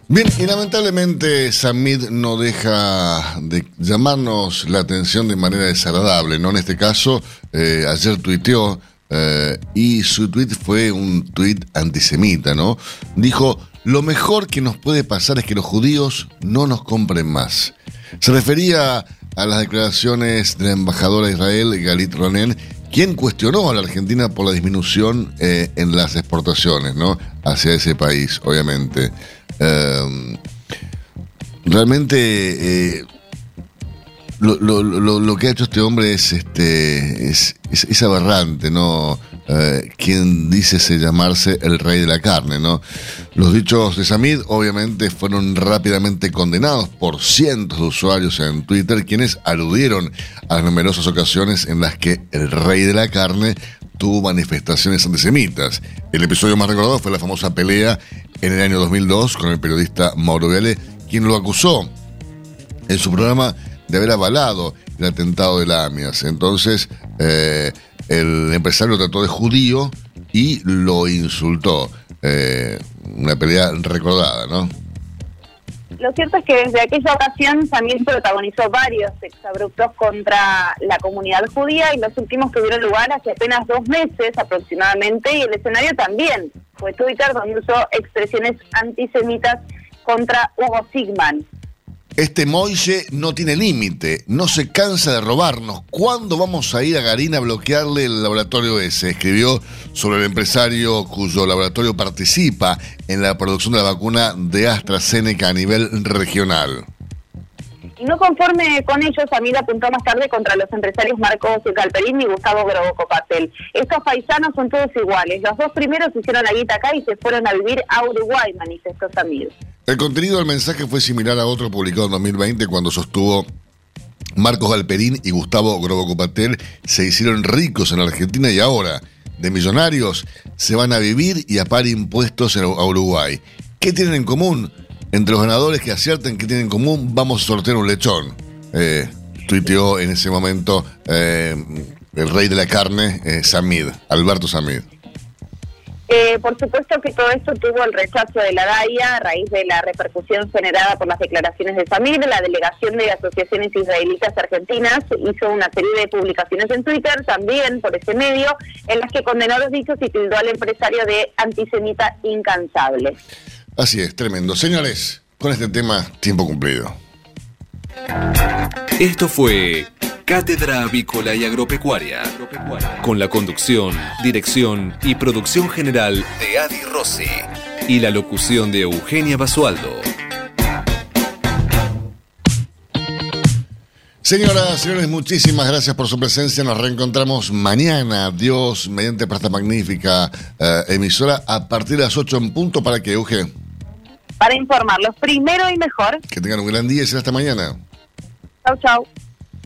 B: Bien, y lamentablemente Samid no deja de llamarnos la atención de manera desagradable, ¿no? En este caso, eh, ayer tuiteó eh, y su tweet fue un tweet antisemita, ¿no? Dijo, lo mejor que nos puede pasar es que los judíos no nos compren más. Se refería a las declaraciones de la embajadora de Israel, Galit Ronen, quien cuestionó a la Argentina por la disminución eh, en las exportaciones, ¿no? Hacia ese país, obviamente. Eh, realmente eh, lo, lo- lo- lo que ha hecho este hombre es este es, es- aberrante, ¿no? Eh, quien dice se llamarse el rey de la carne, ¿no? Los dichos de Samid obviamente fueron rápidamente condenados por cientos de usuarios en Twitter, quienes aludieron a numerosas ocasiones en las que el rey de la carne tuvo manifestaciones antisemitas. El episodio más recordado fue la famosa pelea en el año 2002 con el periodista Mauro Viale, quien lo acusó en su programa de haber avalado el atentado de la AMIAS. Entonces, eh, el empresario trató de judío y lo insultó. Eh, una pelea recordada, ¿no?
C: Lo cierto es que desde aquella ocasión también protagonizó varios exabruptos contra la comunidad judía y los últimos tuvieron lugar hace apenas dos meses aproximadamente y el escenario también fue Twitter donde usó expresiones antisemitas contra Hugo Sigman.
B: Este Moise no tiene límite, no se cansa de robarnos. ¿Cuándo vamos a ir a Garín a bloquearle el laboratorio ese? Escribió sobre el empresario cuyo laboratorio participa en la producción de la vacuna de AstraZeneca a nivel regional.
C: No conforme con ello, Samir apuntó más tarde contra los empresarios Marcos Galperín y Gustavo Grobocopatel. Estos paisanos son todos iguales. Los dos primeros hicieron la guita acá y se fueron a vivir a Uruguay, manifestó Samir.
B: El contenido del mensaje fue similar a otro publicado en 2020 cuando sostuvo Marcos Galperín y Gustavo Grobocopatel se hicieron ricos en Argentina y ahora, de millonarios, se van a vivir y a pagar impuestos a Uruguay. ¿Qué tienen en común? Entre los ganadores que acierten qué tienen en común, vamos a sortear un lechón. Eh, tuiteó en ese momento eh, el rey de la carne, eh, Samid, Alberto Samid.
C: Eh, por supuesto que todo esto tuvo el rechazo de la DAIA a raíz de la repercusión generada por las declaraciones de Samir. La delegación de asociaciones israelitas argentinas hizo una serie de publicaciones en Twitter, también por ese medio, en las que condenó los dichos y tildó al empresario de antisemita incansable.
B: Así es, tremendo. Señores, con este tema, tiempo cumplido.
A: Esto fue Cátedra Avícola y Agropecuaria, con la conducción, dirección y producción general de Adi Rossi y la locución de Eugenia Basualdo.
B: Señoras, señores, muchísimas gracias por su presencia. Nos reencontramos mañana. Dios, mediante para esta magnífica eh, emisora, a partir de las 8 en punto para que Euge,
C: Para informarlos primero y mejor,
B: que tengan un gran día y será hasta mañana.
C: chau chau.